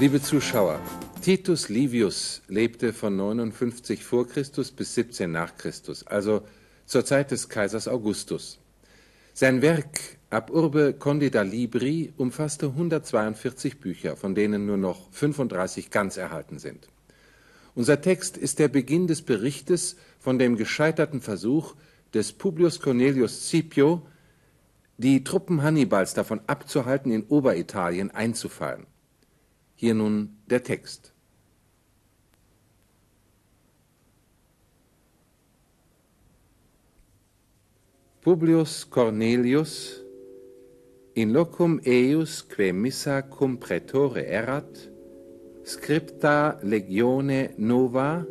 Liebe Zuschauer, Titus Livius lebte von 59 vor Christus bis 17 nach Christus, also zur Zeit des Kaisers Augustus. Sein Werk Ab Urbe Condita Libri umfasste 142 Bücher, von denen nur noch 35 ganz erhalten sind. Unser Text ist der Beginn des Berichtes von dem gescheiterten Versuch des Publius Cornelius Scipio, die Truppen Hannibals davon abzuhalten, in Oberitalien einzufallen. Hier nun der Text. Publius Cornelius in locum eius quae missa cum praetore erat scripta legione nova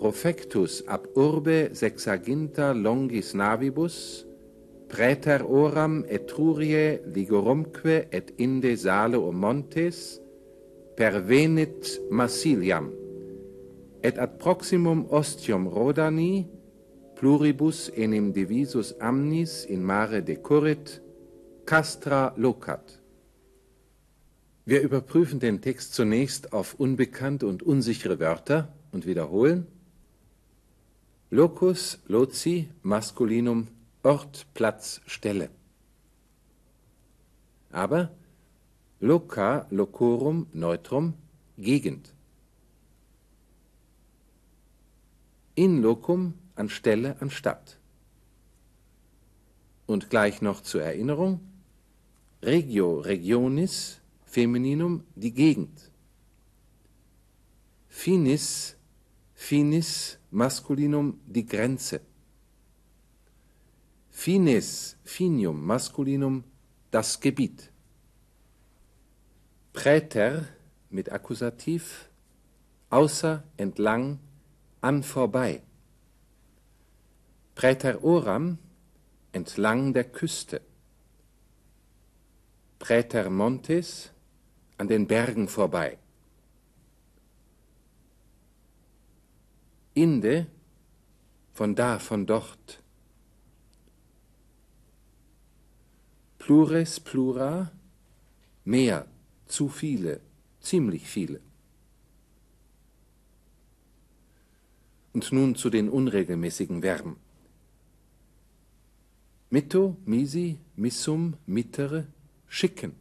profectus ab urbe sexaginta longis navibus praeter oram etrurie Ligorumque et Inde Sale o montes pervenit Massiliam et ad proximum ostium Rodani pluribus enim divisus amnis in mare decurit castra locat wir überprüfen den Text zunächst auf unbekannte und unsichere Wörter und wiederholen. Locus, loci, maskulinum, Ort, Platz, Stelle. Aber loca, locorum, neutrum, Gegend. In locum, an Stelle, an Stadt. Und gleich noch zur Erinnerung, regio, regionis, Femininum die Gegend. Finis, finis Maskulinum die Grenze. Fines, finium Maskulinum das Gebiet. Präter mit Akkusativ außer, entlang, an vorbei. Präter oram entlang der Küste. Präter montes an den Bergen vorbei. Inde, von da, von dort. Plures, plura, mehr, zu viele, ziemlich viele. Und nun zu den unregelmäßigen Verben. Mitto, misi, missum, mittere, schicken.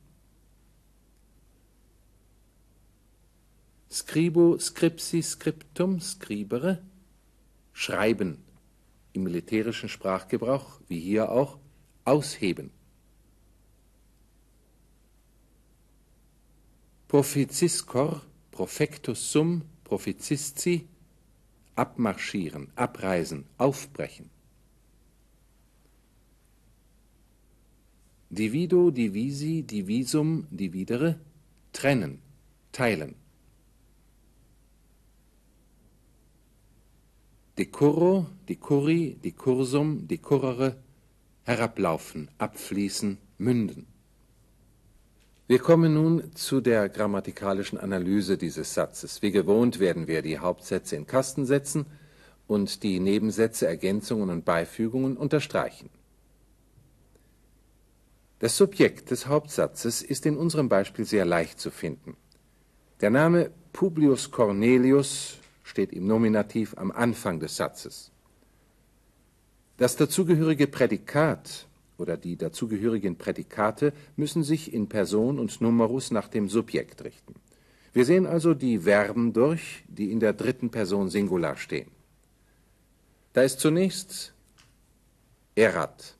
Scribo, scripsi, scriptum, scribere, schreiben. Im militärischen Sprachgebrauch, wie hier auch, ausheben. Propheciscor, profectus sum, prophecisci, abmarschieren, abreisen, aufbrechen. Divido, divisi, divisum, dividere, trennen, teilen. Decurro, decurri, decursum, decurrere, herablaufen, abfließen, münden. Wir kommen nun zu der grammatikalischen Analyse dieses Satzes. Wie gewohnt werden wir die Hauptsätze in Kasten setzen und die Nebensätze, Ergänzungen und Beifügungen unterstreichen. Das Subjekt des Hauptsatzes ist in unserem Beispiel sehr leicht zu finden. Der Name Publius Cornelius steht im Nominativ am Anfang des Satzes. Das dazugehörige Prädikat oder die dazugehörigen Prädikate müssen sich in Person und Numerus nach dem Subjekt richten. Wir sehen also die Verben durch, die in der dritten Person Singular stehen. Da ist zunächst erat.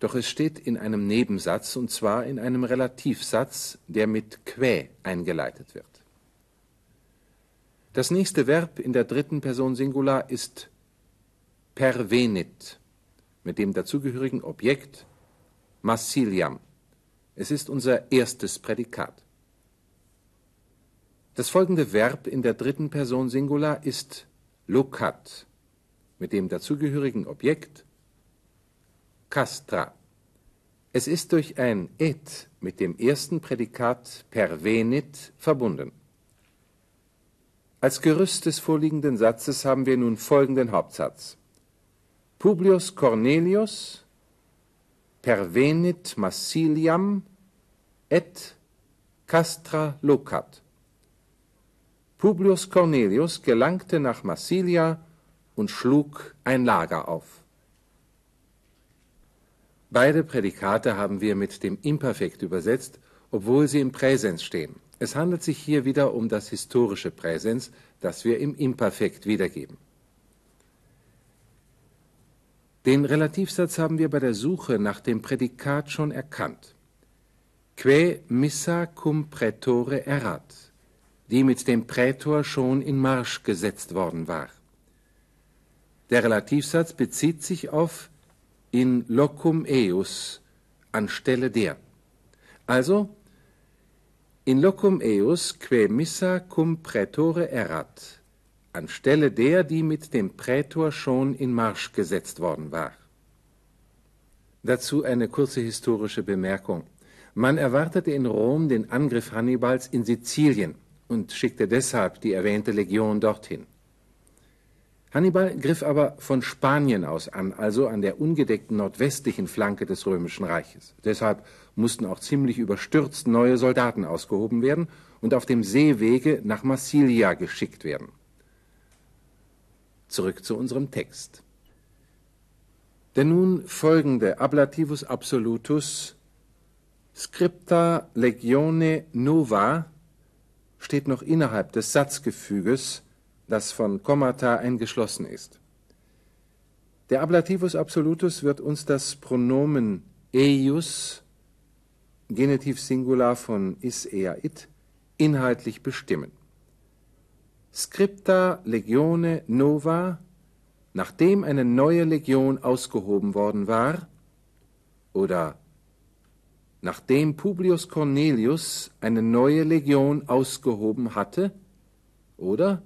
Doch es steht in einem Nebensatz, und zwar in einem Relativsatz, der mit que eingeleitet wird. Das nächste Verb in der dritten Person Singular ist pervenit mit dem dazugehörigen Objekt massiliam. Es ist unser erstes Prädikat. Das folgende Verb in der dritten Person Singular ist locat mit dem dazugehörigen Objekt castra. Es ist durch ein et mit dem ersten Prädikat pervenit verbunden. Als Gerüst des vorliegenden Satzes haben wir nun folgenden Hauptsatz. Publius Cornelius pervenit Massiliam et castra locat. Publius Cornelius gelangte nach Massilia und schlug ein Lager auf. Beide Prädikate haben wir mit dem Imperfekt übersetzt, obwohl sie im Präsens stehen. Es handelt sich hier wieder um das historische Präsens, das wir im Imperfekt wiedergeben. Den Relativsatz haben wir bei der Suche nach dem Prädikat schon erkannt. Que missa cum praetore erat, die mit dem Prätor schon in Marsch gesetzt worden war. Der Relativsatz bezieht sich auf in locum eus anstelle der. Also in locum eus que missa cum praetore erat anstelle der, die mit dem Prätor schon in Marsch gesetzt worden war. Dazu eine kurze historische Bemerkung. Man erwartete in Rom den Angriff Hannibals in Sizilien und schickte deshalb die erwähnte Legion dorthin. Hannibal griff aber von Spanien aus an, also an der ungedeckten nordwestlichen Flanke des römischen Reiches. Deshalb mussten auch ziemlich überstürzt neue Soldaten ausgehoben werden und auf dem Seewege nach Massilia geschickt werden. Zurück zu unserem Text. Der nun folgende Ablativus absolutus Scripta legione nova steht noch innerhalb des Satzgefüges, das von Kommata eingeschlossen ist. Der Ablativus absolutus wird uns das Pronomen eius, Genitiv Singular von is, ea, it, inhaltlich bestimmen. Scripta legione nova, nachdem eine neue Legion ausgehoben worden war, oder nachdem Publius Cornelius eine neue Legion ausgehoben hatte, oder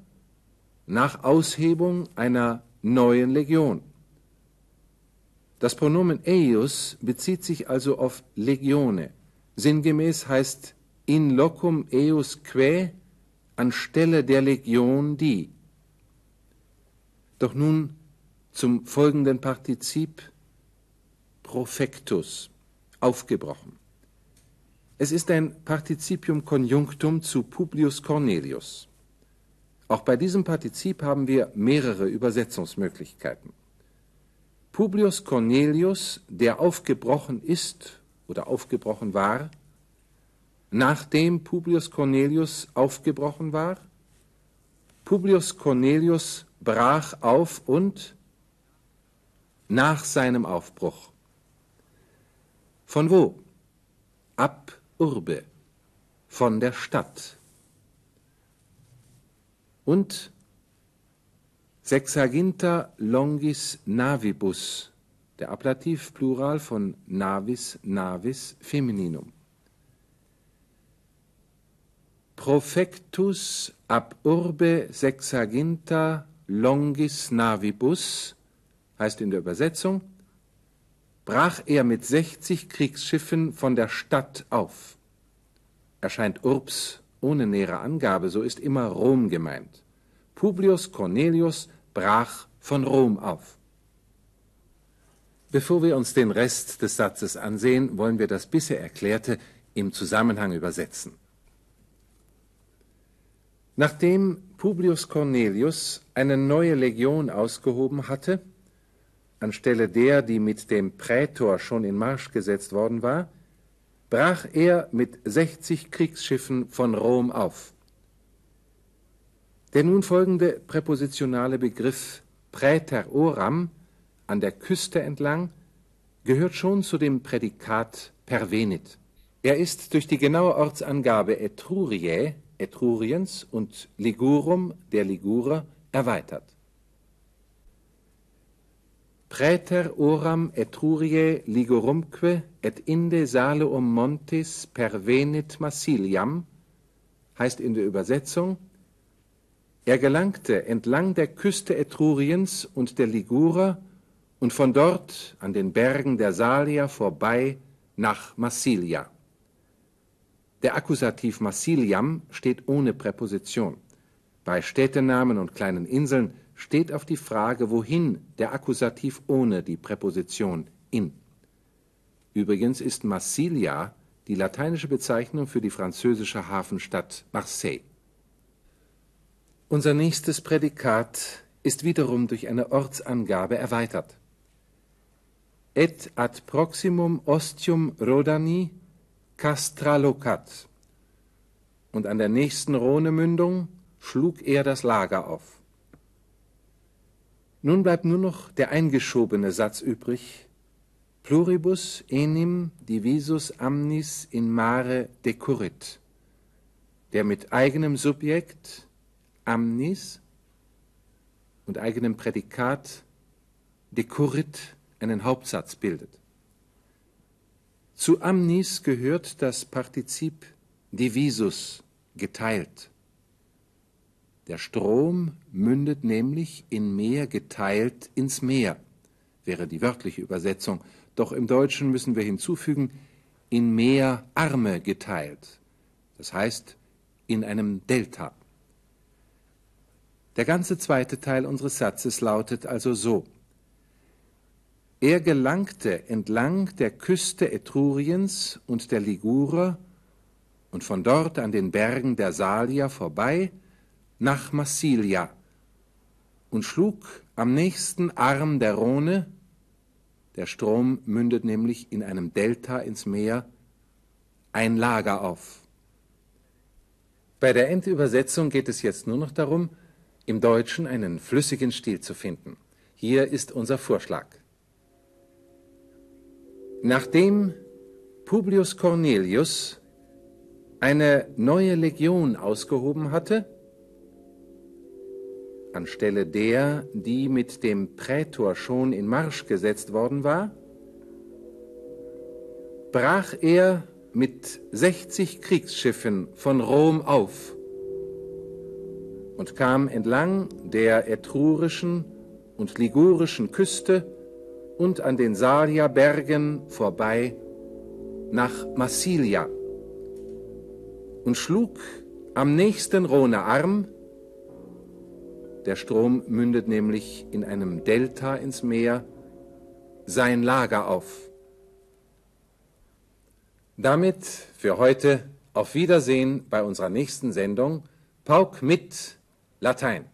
nach Aushebung einer neuen Legion. Das Pronomen eius bezieht sich also auf Legione. Sinngemäß heißt in locum eius quae anstelle der Legion die. Doch nun zum folgenden Partizip profectus, aufgebrochen. Es ist ein Partizipium Conjunctum zu Publius Cornelius. Auch bei diesem Partizip haben wir mehrere Übersetzungsmöglichkeiten. Publius Cornelius, der aufgebrochen ist oder aufgebrochen war, nachdem Publius Cornelius aufgebrochen war, Publius Cornelius brach auf und nach seinem Aufbruch. Von wo? Ab urbe, von der Stadt. Und Sexaginta longis navibus, der Ablativplural von navis, navis, femininum. Profectus ab urbe sexaginta longis navibus heißt in der Übersetzung, brach er mit 60 Kriegsschiffen von der Stadt auf. Erscheint Urbs ohne nähere Angabe, so ist immer Rom gemeint. Publius Cornelius brach von Rom auf. Bevor wir uns den Rest des Satzes ansehen, wollen wir das bisher Erklärte im Zusammenhang übersetzen. Nachdem Publius Cornelius eine neue Legion ausgehoben hatte, anstelle der, die mit dem Prätor schon in Marsch gesetzt worden war, brach er mit 60 Kriegsschiffen von Rom auf. Der nun folgende präpositionale Begriff Präter oram an der Küste entlang gehört schon zu dem Prädikat pervenit. Er ist durch die genaue Ortsangabe Etruriae, Etruriens und Ligurum, der Ligurer, erweitert. Praeter oram Etruriae ligurumque et inde saleum montis pervenit Massiliam heißt in der Übersetzung, er gelangte entlang der Küste Etruriens und der Ligurer und von dort an den Bergen der Salier vorbei nach Massilia. Der Akkusativ Massiliam steht ohne Präposition. Bei Städtenamen und kleinen Inseln steht auf die Frage, wohin der Akkusativ ohne die Präposition in. Übrigens ist Massilia die lateinische Bezeichnung für die französische Hafenstadt Marseille. Unser nächstes Prädikat ist wiederum durch eine Ortsangabe erweitert. Et ad proximum ostium Rodani castra locat. Und an der nächsten Rhonemündung schlug er das Lager auf. Nun bleibt nur noch der eingeschobene Satz übrig, pluribus enim divisus amnis in mare decurrit, der mit eigenem Subjekt amnis und eigenem Prädikat decurrit einen Hauptsatz bildet. Zu amnis gehört das Partizip divisus, geteilt. Der Strom mündet nämlich in Meer geteilt ins Meer, wäre die wörtliche Übersetzung, doch im Deutschen müssen wir hinzufügen, in Meer Arme geteilt, das heißt in einem Delta. Der ganze zweite Teil unseres Satzes lautet also so. Er gelangte entlang der Küste Etruriens und der Ligurer und von dort an den Bergen der Salia vorbei nach Massilia und schlug am nächsten Arm der Rhone, der Strom mündet nämlich in einem Delta ins Meer, ein Lager auf. Bei der Endübersetzung geht es jetzt nur noch darum, im Deutschen einen flüssigen Stil zu finden. Hier ist unser Vorschlag. Nachdem Publius Cornelius eine neue Legion ausgehoben hatte, anstelle der, die mit dem Prätor schon in Marsch gesetzt worden war, brach er mit 60 Kriegsschiffen von Rom auf und kam entlang der etrurischen und ligurischen Küste und an den Salia-Bergen vorbei nach Massilia und schlug am nächsten Rhonearm, der Strom mündet nämlich in einem Delta ins Meer, sein Lager auf. Damit für heute auf Wiedersehen bei unserer nächsten Sendung Pauk mit Latein.